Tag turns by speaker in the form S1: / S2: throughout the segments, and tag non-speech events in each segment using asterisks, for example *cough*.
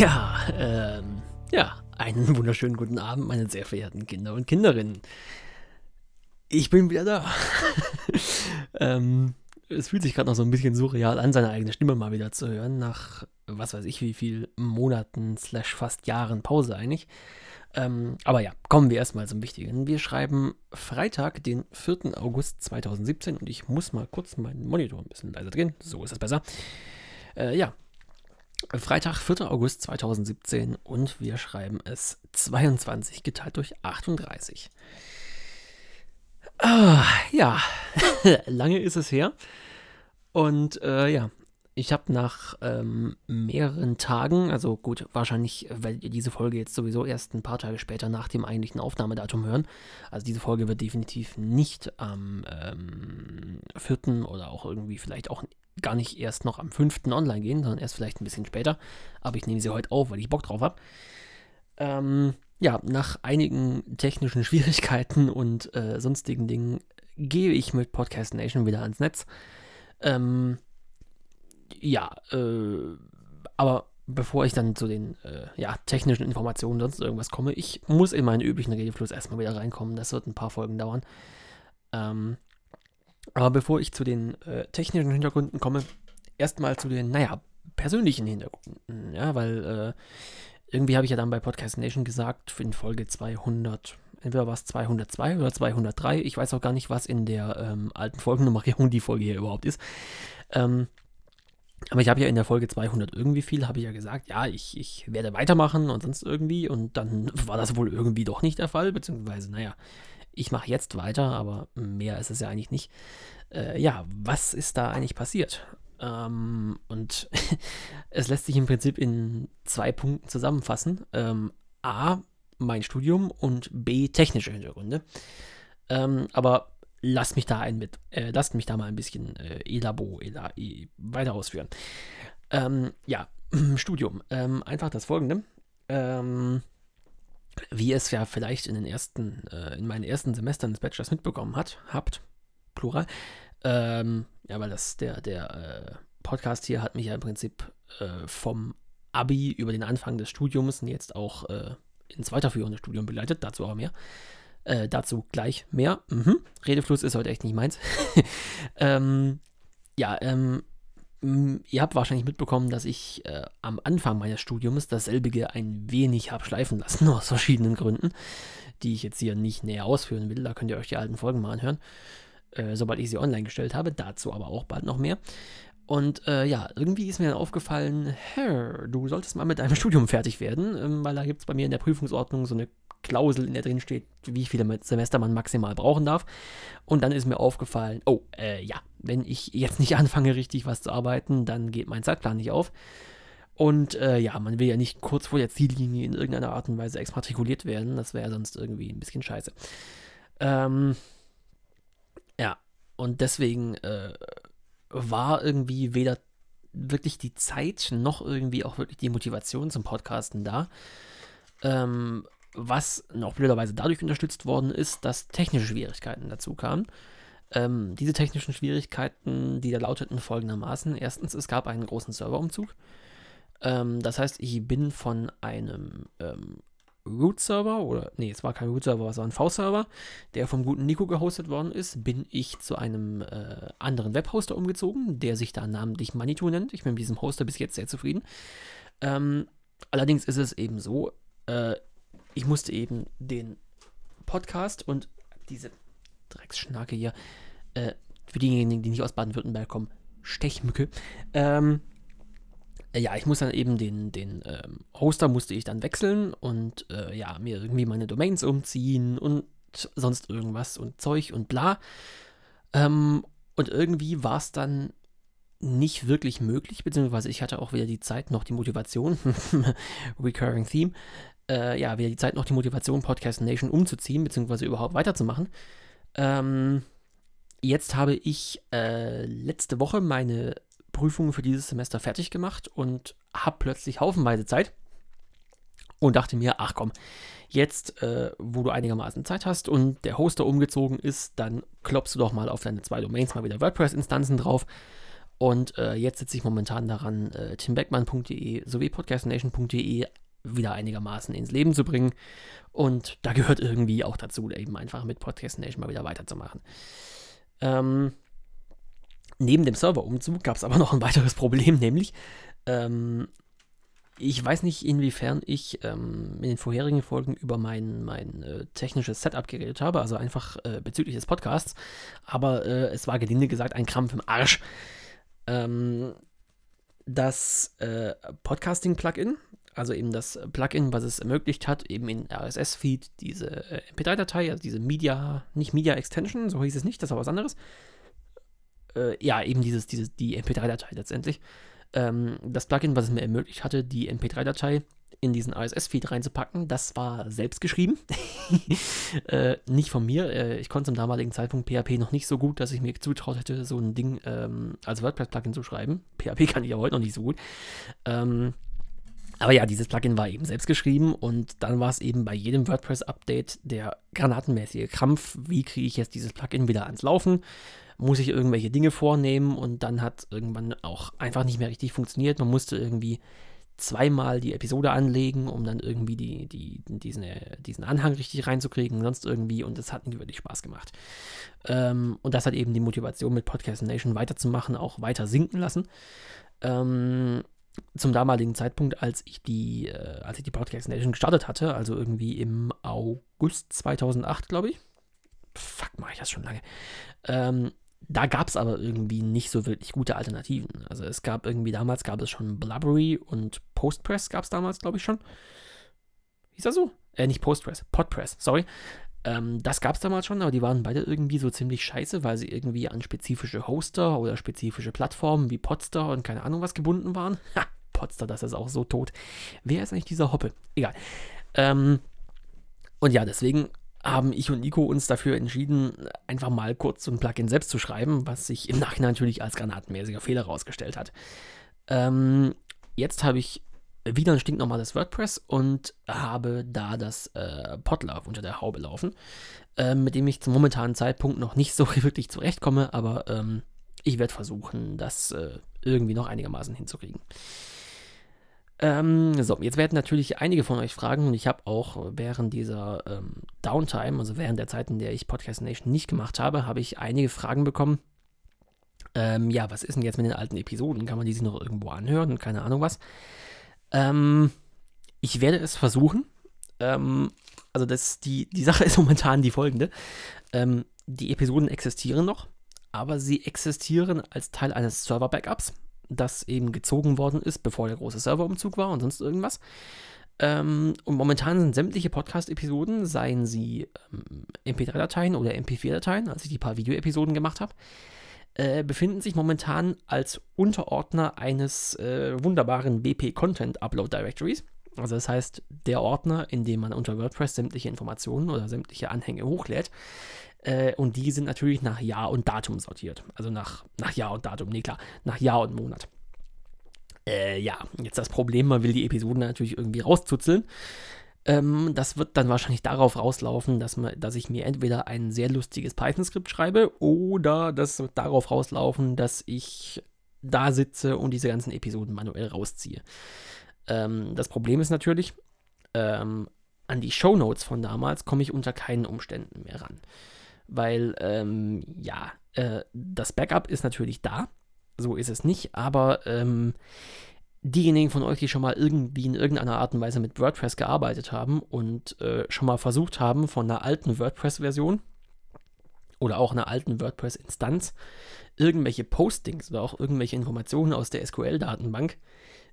S1: Ja, ähm, ja, einen wunderschönen guten Abend, meine sehr verehrten Kinder und Kinderinnen. Ich bin wieder da. *laughs* ähm, es fühlt sich gerade noch so ein bisschen surreal an, seine eigene Stimme mal wieder zu hören, nach was weiß ich wie viel Monaten slash fast Jahren Pause eigentlich. Ähm, aber ja, kommen wir erstmal zum Wichtigen. Wir schreiben Freitag, den 4. August 2017 und ich muss mal kurz meinen Monitor ein bisschen leiser drehen. So ist es besser. Äh, ja, Freitag, 4. August 2017 und wir schreiben es 22 geteilt durch 38. Ah, ja, *laughs* lange ist es her. Und äh, ja, ich habe nach ähm, mehreren Tagen, also gut, wahrscheinlich werdet ihr diese Folge jetzt sowieso erst ein paar Tage später nach dem eigentlichen Aufnahmedatum hören. Also diese Folge wird definitiv nicht am ähm, 4. oder auch irgendwie vielleicht auch gar nicht erst noch am 5. online gehen, sondern erst vielleicht ein bisschen später. Aber ich nehme sie heute auf, weil ich Bock drauf habe. Ähm, ja, nach einigen technischen *laughs* Schwierigkeiten und äh, sonstigen Dingen gehe ich mit Podcast Nation wieder ans Netz. Ähm, ja, äh, aber bevor ich dann zu den äh, ja, technischen Informationen sonst irgendwas komme, ich muss in meinen üblichen Redefluss erstmal wieder reinkommen. Das wird ein paar Folgen dauern. Ähm, aber bevor ich zu den äh, technischen Hintergründen komme, erstmal zu den, naja, persönlichen Hintergründen. Ja, weil äh, irgendwie habe ich ja dann bei Podcast Nation gesagt, in Folge 200, entweder war es 202 oder 203, ich weiß auch gar nicht, was in der ähm, alten Folgennummerierung die Folge hier überhaupt ist. Ähm, aber ich habe ja in der Folge 200 irgendwie viel, habe ich ja gesagt, ja, ich, ich werde weitermachen und sonst irgendwie. Und dann war das wohl irgendwie doch nicht der Fall, beziehungsweise, naja, ich mache jetzt weiter, aber mehr ist es ja eigentlich nicht. Äh, ja, was ist da eigentlich passiert? Ähm, und *laughs* es lässt sich im Prinzip in zwei Punkten zusammenfassen. Ähm, A, mein Studium und B, technische Hintergründe. Ähm, aber lasst mich da ein mit, äh, lasst mich da mal ein bisschen äh, elabo, ela, e, weiter ausführen. Ähm, ja, *clears throat* Studium. Ähm, einfach das folgende. Ähm, wie ihr es ja vielleicht in den ersten, äh, in meinen ersten Semestern des Bachelors mitbekommen hat, habt, Plural, ähm, ja, weil das, der, der äh, Podcast hier hat mich ja im Prinzip äh, vom Abi über den Anfang des Studiums und jetzt auch äh, ins weiterführende Studium begleitet, dazu auch mehr. Äh, dazu gleich mehr. Mhm. Redefluss ist heute echt nicht meins. *laughs* ähm, ja, ähm, ihr habt wahrscheinlich mitbekommen, dass ich äh, am Anfang meines Studiums dasselbige ein wenig habe schleifen lassen, *laughs* aus verschiedenen Gründen, die ich jetzt hier nicht näher ausführen will. Da könnt ihr euch die alten Folgen mal anhören, äh, sobald ich sie online gestellt habe. Dazu aber auch bald noch mehr. Und äh, ja, irgendwie ist mir dann aufgefallen, hey, du solltest mal mit deinem *laughs* Studium fertig werden, ähm, weil da gibt es bei mir in der Prüfungsordnung so eine Klausel, in der drin steht, wie viele Semester man maximal brauchen darf. Und dann ist mir aufgefallen, oh, äh, ja, wenn ich jetzt nicht *laughs* anfange, richtig was zu arbeiten, dann geht mein Zeitplan nicht auf. Und äh, ja, man will ja nicht kurz vor der Ziellinie in irgendeiner Art und Weise exmatrikuliert werden. Das wäre ja sonst irgendwie ein bisschen scheiße. Ähm, ja, und deswegen äh, war irgendwie weder wirklich die Zeit noch irgendwie auch wirklich die Motivation zum Podcasten da. Ähm, was noch blöderweise dadurch unterstützt worden ist, dass technische Schwierigkeiten dazu kamen. Ähm, diese technischen Schwierigkeiten, die da lauteten folgendermaßen. Erstens, es gab einen großen Serverumzug. Ähm, das heißt, ich bin von einem ähm, Root-Server, oder nee, es war kein Root-Server, es war ein V-Server, der vom guten Nico gehostet worden ist, bin ich zu einem äh, anderen Webhoster umgezogen, der sich da namentlich Manitou nennt. Ich bin mit diesem Hoster bis jetzt sehr zufrieden. Ähm, allerdings ist es eben so, äh, ich musste eben den Podcast und diese Drecksschnacke hier, äh, für diejenigen, die nicht aus Baden-Württemberg kommen, Stechmücke, ähm, ja, ich muss dann eben den, den ähm, Hoster musste ich dann wechseln und äh, ja, mir irgendwie meine Domains umziehen und sonst irgendwas und Zeug und bla. Ähm, und irgendwie war es dann nicht wirklich möglich, beziehungsweise ich hatte auch weder die Zeit noch die Motivation, *laughs* Recurring Theme, äh, ja, weder die Zeit noch die Motivation, Podcast Nation umzuziehen, beziehungsweise überhaupt weiterzumachen. Ähm, jetzt habe ich äh, letzte Woche meine Prüfungen für dieses Semester fertig gemacht und habe plötzlich haufenweise Zeit und dachte mir, ach komm, jetzt, äh, wo du einigermaßen Zeit hast und der Hoster umgezogen ist, dann klopfst du doch mal auf deine zwei Domains mal wieder WordPress-Instanzen drauf Und äh, jetzt sitze ich momentan daran, äh, timbeckmann.de sowie podcastnation.de wieder einigermaßen ins Leben zu bringen. Und da gehört irgendwie auch dazu, eben einfach mit Podcast Nation mal wieder weiterzumachen. Ähm, neben dem Serverumzug gab es aber noch ein weiteres Problem, nämlich ähm, ich weiß nicht, inwiefern ich ähm, in den vorherigen Folgen über mein, mein äh, technisches Setup geredet habe, also einfach äh, bezüglich des Podcasts, aber äh, es war gelinde gesagt ein Krampf im Arsch. Ähm, das äh, Podcasting-Plugin, also eben das Plugin, was es ermöglicht hat, eben in RSS-Feed diese äh, MP3-Datei, also diese Media, nicht Media Extension, so hieß es nicht, das war was anderes. Äh, ja, eben dieses, dieses, die MP3-Datei letztendlich. Ähm, das Plugin, was es mir ermöglicht hatte, die MP3-Datei in diesen RSS-Feed reinzupacken, das war selbst geschrieben. *laughs* äh, nicht von mir. Äh, ich konnte zum damaligen Zeitpunkt PHP noch nicht so gut, dass ich mir zutraut hätte, so ein Ding ähm, als WordPress-Plugin zu schreiben. *laughs* PHP kann ich ja heute noch nicht so gut. Ähm, aber ja, dieses Plugin war eben selbst geschrieben und dann war es eben bei jedem WordPress-Update der granatenmäßige Krampf, wie kriege ich jetzt dieses Plugin wieder ans Laufen? Muss ich irgendwelche Dinge vornehmen und dann hat irgendwann auch einfach nicht mehr richtig funktioniert. Man musste irgendwie zweimal die Episode anlegen, um dann irgendwie die, die, diesen, diesen Anhang richtig reinzukriegen, sonst irgendwie und es hat nicht wirklich Spaß gemacht. Ähm, und das hat eben die Motivation mit Podcast Nation weiterzumachen, auch weiter sinken lassen. Ähm, zum damaligen Zeitpunkt, als ich die, äh, als ich die Podcast Nation gestartet hatte, also irgendwie im August 2008, glaube ich. Fuck, mache ich das schon lange. Ähm, da gab es aber irgendwie nicht so wirklich gute Alternativen. Also es gab irgendwie, damals gab es schon Blubbery und Postpress gab es damals, glaube ich, schon. Hieß das so? Äh, nicht Postpress, Podpress, sorry. Ähm, das gab es damals schon, aber die waren beide irgendwie so ziemlich scheiße, weil sie irgendwie an spezifische Hoster oder spezifische Plattformen wie Podster und keine Ahnung was gebunden waren. *laughs* Ha, Podster, das ist auch so tot. Wer ist eigentlich dieser Hoppe? Egal. Ähm, und ja, deswegen haben ich und Nico uns dafür entschieden, einfach mal kurz so ein Plugin selbst zu schreiben, was sich im Nachhinein natürlich als granatenmäßiger Fehler herausgestellt hat. Ähm, jetzt habe ich wieder ein stinknormales WordPress und habe da das äh, Podlove unter der Haube laufen, äh, mit dem ich zum momentanen Zeitpunkt noch nicht so *laughs* wirklich zurechtkomme, aber ähm, ich werde versuchen, das äh, irgendwie noch einigermaßen hinzukriegen. Ähm, so, jetzt werden natürlich einige von euch fragen, und ich habe auch während dieser ähm, Downtime, also während der Zeit, in der ich Podcast Nation nicht gemacht habe, habe ich einige Fragen bekommen. Ähm, ja, was ist denn jetzt mit den alten Episoden? Kann man die sich noch irgendwo anhören und keine Ahnung was? Ähm, ich werde es versuchen. Ähm, also das, die, die Sache *laughs* ist momentan die folgende. Ähm, die Episoden existieren noch, aber sie existieren als Teil eines Server-Backups, das eben gezogen worden ist, bevor der große Serverumzug war und sonst irgendwas. Ähm, und momentan sind sämtliche Podcast-Episoden, seien sie ähm, MP3-Dateien oder MP4-Dateien, als ich die paar Video-Episoden gemacht habe, äh, befinden sich momentan als Unterordner eines äh, wunderbaren BP Content Upload Directories. Also das heißt, der Ordner, in dem man unter WordPress sämtliche Informationen oder sämtliche Anhänge hochlädt. Äh, und die sind natürlich nach Jahr und Datum sortiert. Also nach, nach Jahr und Datum, nee klar, nach Jahr und Monat. Äh, ja, jetzt das Problem, man will die Episoden natürlich irgendwie rauszuzeln. Ähm, das wird dann wahrscheinlich darauf rauslaufen, dass, man, dass ich mir entweder ein sehr lustiges Python-Skript schreibe oder das wird darauf rauslaufen, dass ich da sitze und diese ganzen Episoden manuell rausziehe. Ähm, das Problem ist natürlich, ähm, an die Show Notes von damals komme ich unter keinen Umständen mehr ran. Weil, ähm, ja, äh, das Backup ist natürlich da. So ist es nicht, aber ähm, diejenigen von euch, die schon mal irgendwie in irgendeiner Art und Weise mit WordPress gearbeitet haben und äh, schon mal versucht haben, von einer alten WordPress-Version oder auch einer alten WordPress-Instanz irgendwelche Postings oder auch irgendwelche Informationen aus der SQL-Datenbank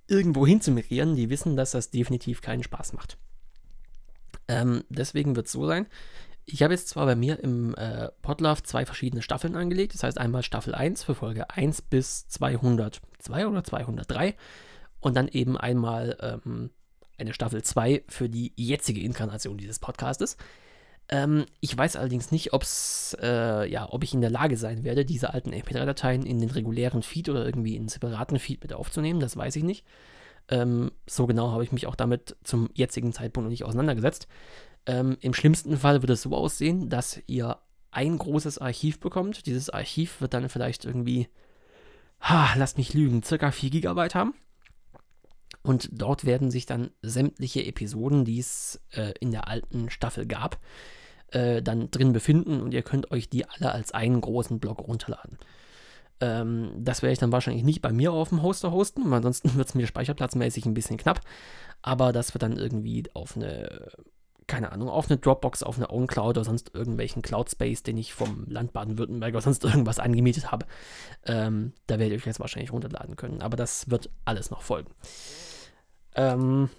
S1: irgendwo hin zu migrieren, die wissen, dass das definitiv keinen Spaß macht. Ähm, deswegen wird es so sein, ich habe jetzt zwar bei mir im äh, Podlove zwei verschiedene Staffeln angelegt, das heißt einmal Staffel 1 für Folge 1 bis 202 oder 203 und dann eben einmal ähm, eine Staffel 2 für die jetzige Inkarnation dieses Podcastes. Ähm, ich weiß allerdings nicht, ob's, äh, ja, ob ich in der Lage sein werde, diese alten MP3-Dateien in den regulären Feed oder irgendwie in einen separaten Feed mit aufzunehmen. Das weiß ich nicht. Ähm, so genau habe ich mich auch damit zum jetzigen Zeitpunkt noch nicht auseinandergesetzt. Ähm, Im schlimmsten Fall wird es so aussehen, dass ihr ein großes Archiv bekommt. Dieses Archiv wird dann vielleicht irgendwie ha, lasst mich lügen, circa 4 GB haben. Und dort werden sich dann sämtliche Episoden, die es äh, in der alten Staffel gab, äh, dann drin befinden und ihr könnt euch die alle als einen großen Block runterladen. Ähm, das werde ich dann wahrscheinlich nicht bei mir auf dem Hoster hosten, weil ansonsten *laughs* wird es mir speicherplatzmäßig ein bisschen knapp. Aber das wird dann irgendwie auf eine, keine Ahnung, auf eine Dropbox, auf eine OwnCloud oder sonst irgendwelchen Cloud Space, den ich vom Land Baden-Württemberg oder sonst irgendwas angemietet habe. Ähm, da werde ich euch jetzt wahrscheinlich runterladen können. Aber das wird alles noch folgen. Ähm,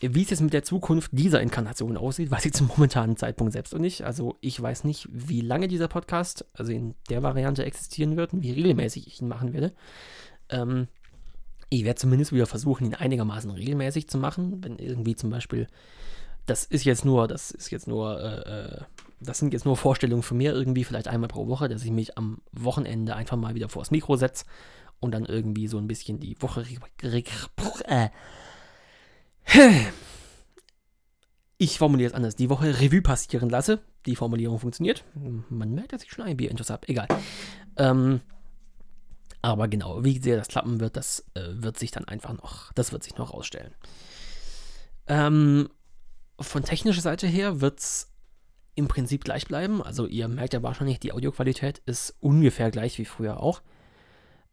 S1: wie es jetzt mit der Zukunft dieser Inkarnation aussieht, weiß ich zum momentanen Zeitpunkt selbst noch nicht. Also ich weiß nicht, wie lange dieser Podcast, also in der Variante existieren wird und wie regelmäßig ich ihn machen werde. Ähm, ich werde zumindest wieder versuchen, ihn einigermaßen regelmäßig zu machen. Wenn irgendwie zum Beispiel, das ist jetzt nur, das ist jetzt nur, äh, äh das sind jetzt nur Vorstellungen von mir irgendwie, vielleicht einmal pro Woche, dass ich mich am Wochenende einfach mal wieder vors Mikro setze und dann irgendwie so ein bisschen die Woche äh, ich formuliere es anders. Die Woche Revue passieren lasse. Die Formulierung funktioniert. Man merkt, dass ich schon ein Bier-Intus habe. Egal. Ähm, aber genau, wie sehr das klappen wird, das äh, wird sich dann einfach noch, das wird sich noch rausstellen. Ähm, von technischer Seite her wird es im Prinzip gleich bleiben. Also ihr merkt ja wahrscheinlich, die Audioqualität ist ungefähr gleich wie früher auch.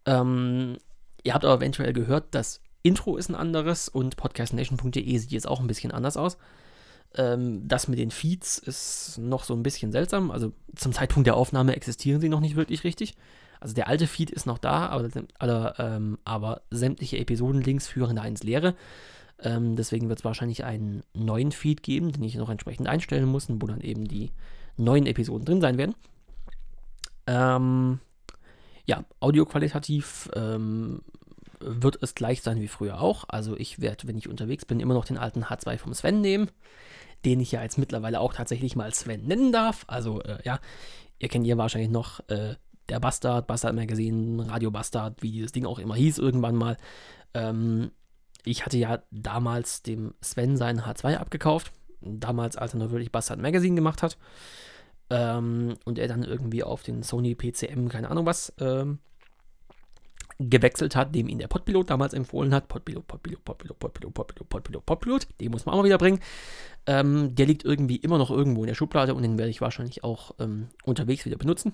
S1: Ähm, ihr habt aber eventuell gehört, dass Intro ist ein anderes und podcastnation.de sieht jetzt auch ein bisschen anders aus. Ähm, das mit den Feeds ist noch so ein bisschen seltsam. Also zum Zeitpunkt der Aufnahme existieren sie noch nicht wirklich richtig. Also der alte Feed ist noch da, aber, aber, ähm, aber sämtliche Episodenlinks führen da ins Leere. Ähm, deswegen wird es wahrscheinlich einen neuen Feed geben, den ich noch entsprechend einstellen muss, wo dann eben die neuen Episoden drin sein werden. Ähm, ja, audioqualitativ ähm, wird es gleich sein wie früher auch. Also ich werde, wenn ich unterwegs bin, immer noch den alten H2 vom Sven nehmen, den ich ja jetzt mittlerweile auch tatsächlich mal Sven nennen darf. Also äh, ja, ihr kennt ja wahrscheinlich noch äh, der Bastard, Bastard Magazine, Radio Bastard, wie dieses Ding auch immer hieß irgendwann mal. Ähm, ich hatte ja damals dem Sven seinen H2 abgekauft. Damals, als er noch wirklich Bastard Magazine gemacht hat. Ähm, und er dann irgendwie auf den Sony PCM, keine Ahnung was, ähm, gewechselt hat, dem ihn der Podpilot damals empfohlen hat. Podpilot, Podpilot, Podpilot, Podpilot, Podpilot, Podpilot, Podpilot. Den muss man auch mal wieder bringen. Ähm, der liegt irgendwie immer noch irgendwo in der Schublade und den werde ich wahrscheinlich auch ähm, unterwegs wieder benutzen.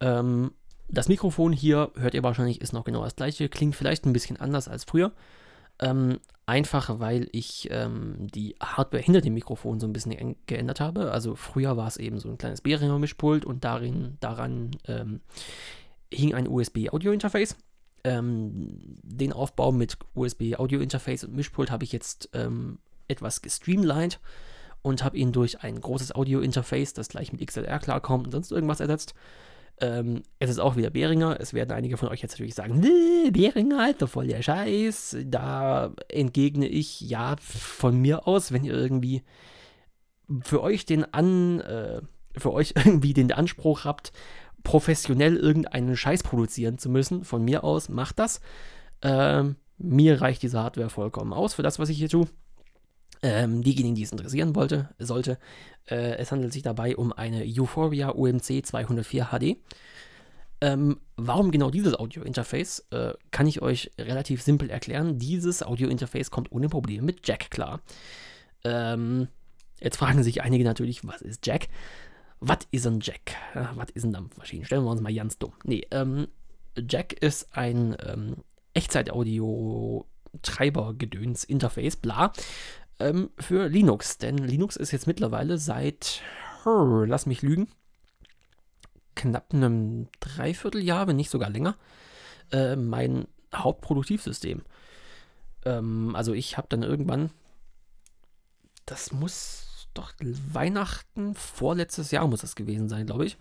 S1: Ähm, das Mikrofon hier, hört ihr wahrscheinlich, ist noch genau das gleiche. Klingt vielleicht ein bisschen anders als früher. Ähm, einfach weil ich ähm, die Hardware hinter dem Mikrofon so ein bisschen geändert habe. Also früher war es eben so ein kleines Behringer Mischpult und darin, daran ähm, hing ein USB-Audio-Interface. Ähm, den Aufbau mit USB-Audio-Interface und Mischpult habe ich jetzt ähm, etwas gestreamlined und habe ihn durch ein großes Audio-Interface, das gleich mit XLR klarkommt und sonst irgendwas ersetzt. Ähm, es ist auch wieder Behringer. Es werden einige von euch jetzt natürlich sagen, nee, Behringer, doch voll der Scheiß. Da entgegne ich, ja, von mir aus, wenn ihr irgendwie für euch den an, äh, für euch *laughs* irgendwie den Anspruch habt, professionell irgendeinen Scheiß produzieren zu müssen. Von mir aus, macht das. Ähm, mir reicht diese Hardware vollkommen aus für das, was ich hier tue. Ähm, diejenigen, die es interessieren wollte, sollte, äh, es handelt sich dabei um eine Euphoria UMC 204 HD. Ähm, warum genau dieses Audio-Interface, äh, kann ich euch relativ simpel erklären. Dieses Audio-Interface kommt ohne Probleme mit Jack klar. Ähm, jetzt fragen sich einige natürlich, was ist Jack? Was ist ein Jack? was ist eine Dampfmaschine? Stellen wir uns mal ganz dumm. Nee, ähm, Jack ist ein ähm, Echtzeit-Audio-Treiber-Gedöns-Interface, bla, ähm, für Linux. Denn Linux ist jetzt mittlerweile seit, oh, lass mich lügen, knapp einem Dreivierteljahr, wenn nicht sogar länger, äh, mein Hauptproduktivsystem. Ähm, also ich habe dann irgendwann, das muss doch Weihnachten, vorletztes Jahr muss das gewesen sein, glaube ich.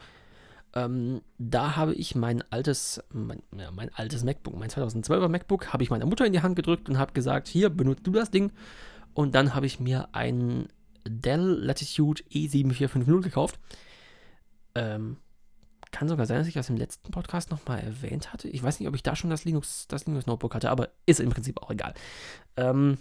S1: Ähm, da habe ich mein altes, mein, ja, mein altes MacBook, mein 2012er MacBook, habe ich meiner Mutter in die Hand gedrückt und habe gesagt, hier, benutzt du das Ding. Und dann habe ich mir ein Dell Latitude E7450 gekauft. Ähm, kann sogar sein, dass ich das im letzten Podcast nochmal erwähnt hatte. Ich weiß nicht, ob ich da schon das Linux, das Linux Notebook hatte, aber ist im Prinzip auch egal. Ähm,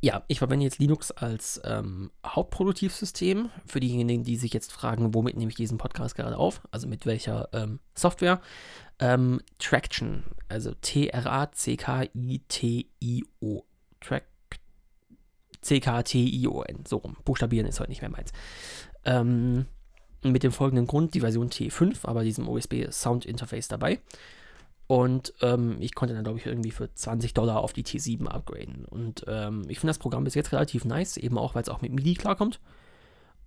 S1: ja, ich verwende jetzt Linux als ähm, Hauptproduktivsystem. Für diejenigen, die sich jetzt fragen, womit nehme ich diesen Podcast gerade auf, also mit welcher ähm, Software. Ähm, Traction, also T-R-A-C-K-I-T-I-O. Track, C-K-T-I-O-N, so rum. Buchstabieren ist heute nicht mehr meins. Ähm, mit dem folgenden Grund, die Version T5, aber diesem USB Sound Interface dabei. Und ähm, ich konnte dann, glaube ich, irgendwie für 20 Dollar auf die T7 upgraden. Und ähm, ich finde das Programm bis jetzt relativ nice, eben auch, weil es auch mit MIDI klarkommt.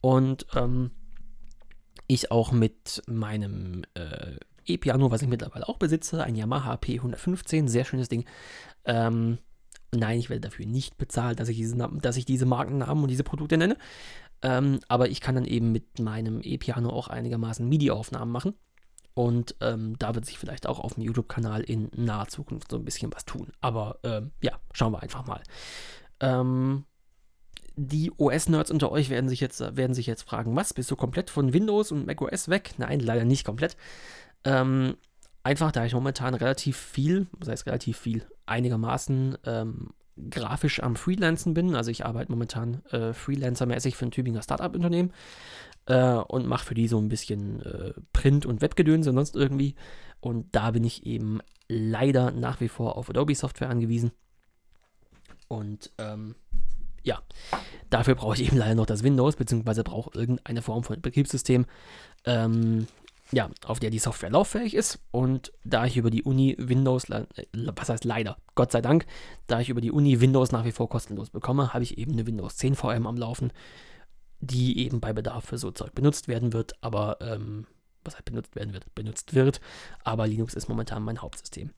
S1: Und ähm, ich auch mit meinem äh, E-Piano, was ich mittlerweile auch besitze, ein Yamaha P115, sehr schönes Ding. Ähm, nein, ich werde dafür nicht bezahlt, dass ich diese, dass ich diese Markennamen und diese Produkte nenne. Ähm, aber ich kann dann eben mit meinem E-Piano auch einigermaßen MIDI-Aufnahmen machen. Und ähm, da wird sich vielleicht auch auf dem YouTube-Kanal in naher Zukunft so ein bisschen was tun. Aber ähm, ja, schauen wir einfach mal. Ähm, die OS-Nerds unter euch werden sich, jetzt, werden sich jetzt fragen, was, bist du komplett von Windows und macOS weg? Nein, leider nicht komplett. Ähm, einfach, da ich momentan relativ viel, das heißt relativ viel, einigermaßen ähm, grafisch am Freelancen bin. Also ich arbeite momentan äh, freelancermäßig für ein Tübinger Startup-Unternehmen äh, und mache für die so ein bisschen äh, Print- und Webgedönse und sonst irgendwie. Und da bin ich eben leider nach wie vor auf Adobe-Software angewiesen. Und ähm, ja, dafür brauche ich *laughs* eben leider noch das Windows, beziehungsweise brauche irgendeine Form von Betriebssystem, ähm, ja, auf der die Software lauffähig ist. Und da ich über die Uni Windows, äh, was heißt leider, Gott sei Dank, da ich über die Uni Windows nach wie vor kostenlos bekomme, habe ich eben eine Windows 10 VM am Laufen, die eben bei Bedarf für so Zeug benutzt werden wird, aber ähm, was halt benutzt werden wird, benutzt wird, aber Linux ist momentan mein Hauptsystem.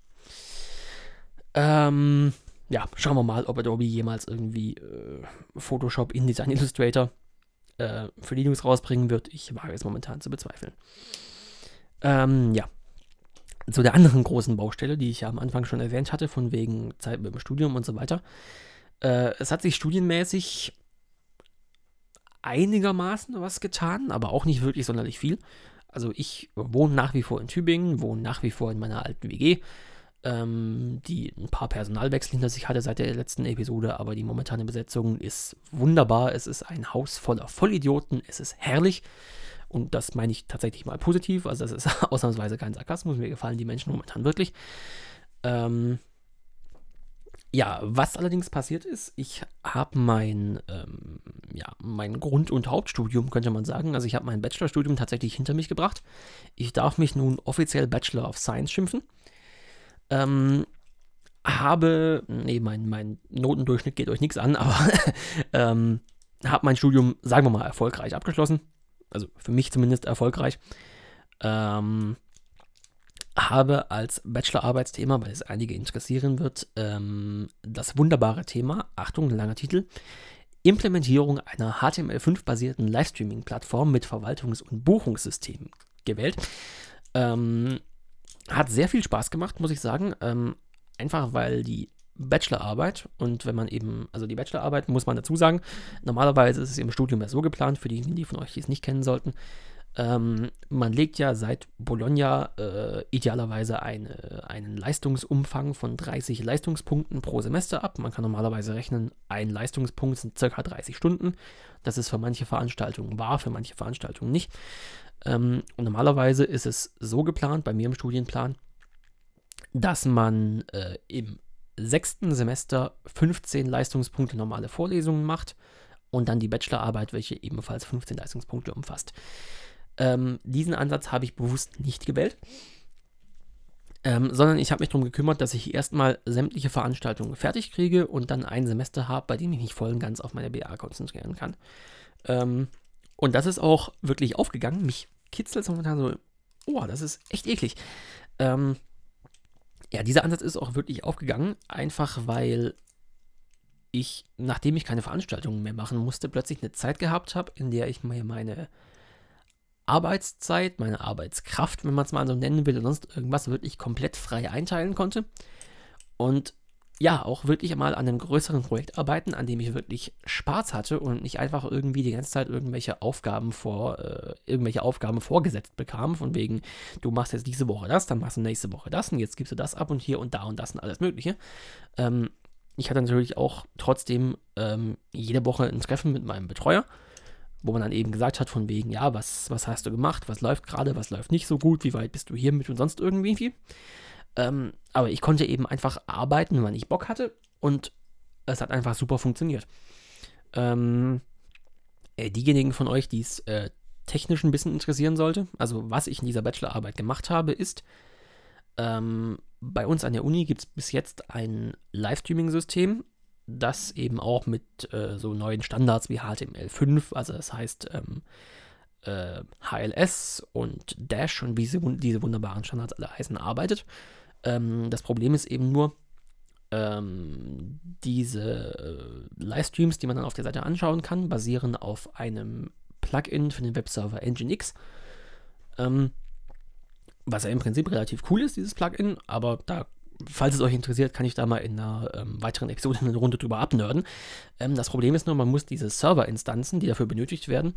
S1: Ähm, ja, schauen wir mal, ob Adobe jemals irgendwie äh, Photoshop, InDesign, *laughs* Illustrator äh, für Linux rausbringen wird. Ich wage es momentan zu bezweifeln. Ähm, ja. Zu der anderen großen Baustelle, die ich ja am Anfang schon erwähnt hatte, von wegen Zeit mit dem Studium und so weiter. Äh, es hat sich studienmäßig einigermaßen was getan, aber auch nicht wirklich sonderlich viel. Also ich wohne nach wie vor in Tübingen, wohne nach wie vor in meiner alten WG, ähm, die ein paar Personalwechsel hinter sich hatte seit der letzten Episode, aber die momentane Besetzung ist wunderbar. Es ist ein Haus voller Vollidioten, es ist herrlich. Und das meine ich tatsächlich mal positiv. Also das ist *laughs* ausnahmsweise kein Sarkasmus. Mir gefallen die Menschen momentan wirklich. Ähm, ja, was allerdings passiert ist, ich habe mein, ähm, ja, mein Grund- und Hauptstudium, könnte man sagen. Also ich habe mein Bachelorstudium tatsächlich hinter mich gebracht. Ich darf mich nun offiziell Bachelor of Science schimpfen. Ähm, habe, nee, mein, mein Notendurchschnitt geht euch nichts an, aber *laughs* ähm, habe mein Studium, sagen wir mal, erfolgreich abgeschlossen. Also für mich zumindest erfolgreich. Ähm, habe als Bachelorarbeitsthema, weil es einige interessieren wird, ähm, das wunderbare Thema, Achtung, langer Titel, Implementierung einer HTML5-basierten Livestreaming-Plattform mit Verwaltungs- und Buchungssystem gewählt. Ähm, hat sehr viel Spaß gemacht, muss ich sagen. Ähm, einfach weil die Bachelorarbeit und wenn man eben, also die Bachelorarbeit muss man dazu sagen, normalerweise ist es im Studium ja so geplant, für diejenigen, die von euch, die es nicht kennen sollten, ähm, man legt ja seit Bologna äh, idealerweise eine, einen Leistungsumfang von 30 Leistungspunkten pro Semester ab. Man kann normalerweise rechnen, ein Leistungspunkt sind circa 30 Stunden. Das ist für manche Veranstaltungen wahr, für manche Veranstaltungen nicht. Ähm, und normalerweise ist es so geplant, bei mir im Studienplan, dass man äh, im sechsten Semester 15 Leistungspunkte normale Vorlesungen macht und dann die Bachelorarbeit, welche ebenfalls 15 Leistungspunkte umfasst. Ähm, diesen Ansatz habe ich bewusst nicht gewählt, ähm, sondern ich habe mich darum gekümmert, dass ich erstmal sämtliche Veranstaltungen fertig kriege und dann ein Semester habe, bei dem ich mich voll und ganz auf meine BA konzentrieren kann. Ähm, und das ist auch wirklich aufgegangen. Mich kitzelt es momentan so, oh, das ist echt eklig. Ähm, ja, dieser Ansatz ist auch wirklich aufgegangen, einfach weil ich, nachdem ich keine Veranstaltungen mehr machen musste, plötzlich eine Zeit gehabt habe, in der ich mir meine Arbeitszeit, meine Arbeitskraft, wenn man es mal so nennen will, und sonst irgendwas wirklich komplett frei einteilen konnte. Und ja, auch wirklich mal an einem größeren Projekt arbeiten, an dem ich wirklich Spaß hatte und nicht einfach irgendwie die ganze Zeit irgendwelche Aufgaben vor, äh, irgendwelche Aufgaben vorgesetzt bekam, von wegen, du machst jetzt diese Woche das, dann machst du nächste Woche das und jetzt gibst du das ab und hier und da und das und alles Mögliche. Ähm, ich hatte natürlich auch trotzdem ähm, jede Woche ein Treffen mit meinem Betreuer, wo man dann eben gesagt hat, von wegen, ja, was, was hast du gemacht, was läuft gerade, was läuft nicht so gut, wie weit bist du hier mit und sonst irgendwie. Ähm, aber ich konnte eben einfach arbeiten, wann ich Bock hatte und es hat einfach super funktioniert. Ähm, äh, diejenigen von euch, die es äh, technisch ein bisschen interessieren sollte, also was ich in dieser Bachelorarbeit gemacht habe, ist, ähm, bei uns an der Uni gibt es bis jetzt ein Livestreaming-System, das eben auch mit äh, so neuen Standards wie HTML5, also das heißt ähm, äh, HLS und Dash und wie sie, diese wunderbaren Standards alle heißen, arbeitet. Ähm, das Problem ist eben nur, ähm, diese äh, Livestreams, die man dann auf der Seite anschauen kann, basieren auf einem Plugin für den Webserver Nginx. Ähm, was ja im Prinzip relativ cool ist, dieses Plugin, aber da, falls es euch interessiert, kann ich da mal in einer ähm, weiteren Episode eine Runde drüber abnörden. Ähm, das Problem ist nur, man muss diese Serverinstanzen, die dafür benötigt werden,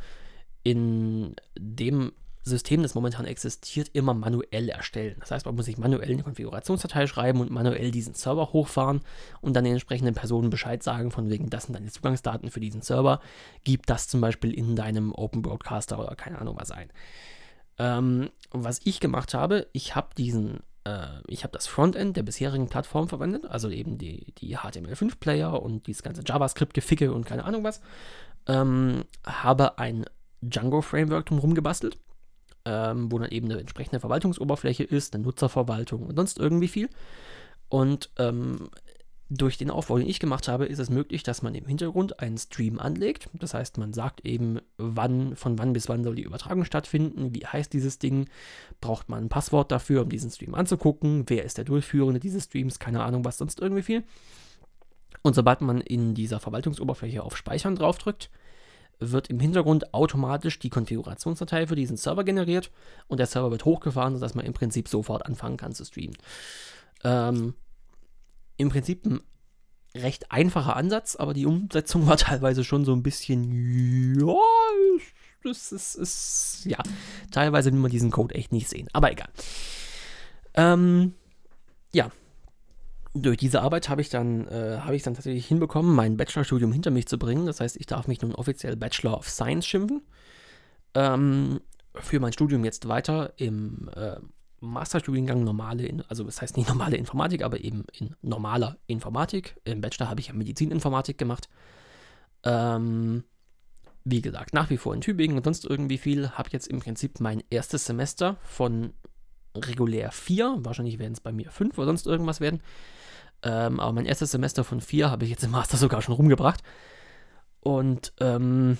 S1: in dem System, das momentan existiert, immer manuell erstellen. Das heißt, man muss sich manuell eine Konfigurationsdatei schreiben und manuell diesen Server hochfahren und dann den entsprechenden Personen Bescheid sagen, von wegen, das sind deine Zugangsdaten für diesen Server. Gib das zum Beispiel in deinem Open Broadcaster oder keine Ahnung was ein. Ähm, was ich gemacht habe, ich habe diesen, ich habe das Frontend der bisherigen Plattform verwendet, also eben die, die HTML5-Player und dieses ganze JavaScript-Geficke und keine Ahnung was. Ähm, habe ein Django-Framework drumherum gebastelt ähm, wo dann eben eine entsprechende Verwaltungsoberfläche ist, eine Nutzerverwaltung und sonst irgendwie viel. Und ähm, durch den Aufbau, den ich gemacht habe, ist es möglich, dass man im Hintergrund einen Stream anlegt. Das heißt, man sagt eben, wann, von wann bis wann soll die Übertragung stattfinden, wie heißt dieses Ding, braucht man ein Passwort dafür, um diesen Stream anzugucken, wer ist der Durchführende dieses Streams, keine Ahnung, was sonst irgendwie viel. Und sobald man in dieser Verwaltungsoberfläche auf Speichern draufdrückt, wird im Hintergrund automatisch die Konfigurationsdatei für diesen Server generiert und der Server wird hochgefahren, sodass man im Prinzip sofort anfangen kann zu streamen. Ähm, Im Prinzip ein recht einfacher Ansatz, aber die Umsetzung war *laughs* teilweise schon so ein bisschen, ja, das ist, ist ja, teilweise will man diesen Code echt nicht sehen, aber egal. Ähm, ja, durch diese Arbeit habe ich dann, äh, habe ich dann tatsächlich hinbekommen, mein Bachelorstudium hinter mich zu bringen. Das heißt, ich darf mich nun offiziell Bachelor of Science schimpfen. Ähm, für mein Studium jetzt weiter im äh, Masterstudiengang normale, also das heißt nicht normale Informatik, aber eben in normaler Informatik. Im Bachelor habe ich ja Medizininformatik gemacht. Ähm, wie gesagt, nach wie vor in Tübingen und sonst irgendwie viel. Habe jetzt im Prinzip mein erstes Semester von regulär vier, wahrscheinlich werden es bei mir fünf oder sonst irgendwas werden, ähm, aber mein erstes Semester von vier habe ich jetzt im Master sogar schon rumgebracht. Und ähm,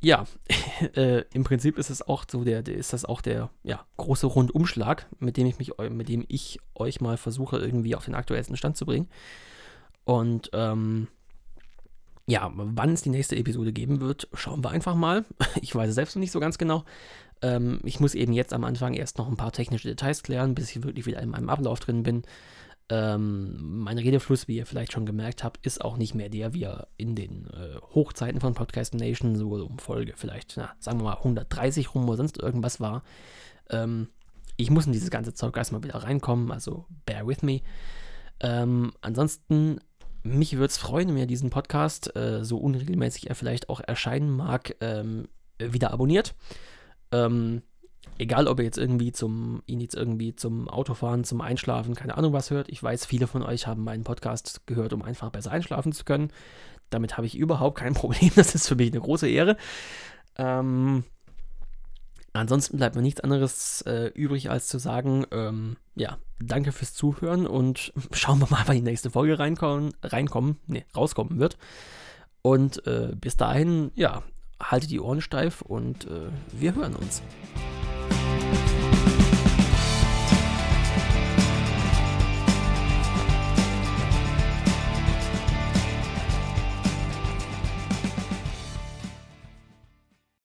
S1: ja, *laughs* äh, im Prinzip ist es auch so der, ist das auch der ja, große Rundumschlag, mit dem ich mich, mit dem ich euch mal versuche, irgendwie auf den aktuellsten Stand zu bringen. Und ähm, ja, wann es die nächste Episode geben wird, schauen wir einfach mal. *laughs* Ich weiß selbst noch nicht so ganz genau. Ähm, ich muss eben jetzt am Anfang erst noch ein paar technische Details klären, bis ich wirklich wieder in meinem Ablauf drin bin. Ähm, mein Redefluss, wie ihr vielleicht schon gemerkt habt, ist auch nicht mehr der, wie er in den äh, Hochzeiten von Podcast Nation, so um Folge vielleicht, na, sagen wir mal 130 rum oder sonst irgendwas war. Ähm, ich muss in dieses ganze Zeug erstmal wieder reinkommen, also bear with me. Ähm, ansonsten, mich würde es freuen, wenn ihr diesen Podcast, äh, so unregelmäßig er vielleicht auch erscheinen mag, ähm, wieder abonniert. Ähm, egal ob ihr jetzt irgendwie zum, ihn jetzt irgendwie zum Autofahren, zum Einschlafen, keine Ahnung was hört. Ich weiß, viele von euch haben meinen Podcast gehört, um einfach besser einschlafen zu können. Damit habe ich überhaupt kein *laughs* Problem. Das ist für mich eine große Ehre. Ähm, ansonsten bleibt mir nichts anderes äh, übrig, als zu sagen, ähm, ja, danke fürs Zuhören und *laughs* schauen wir mal, wann die nächste Folge reinkommen, reinkommen, nee, rauskommen wird. Und äh, bis dahin, ja, haltet die Ohren steif und äh, wir hören uns.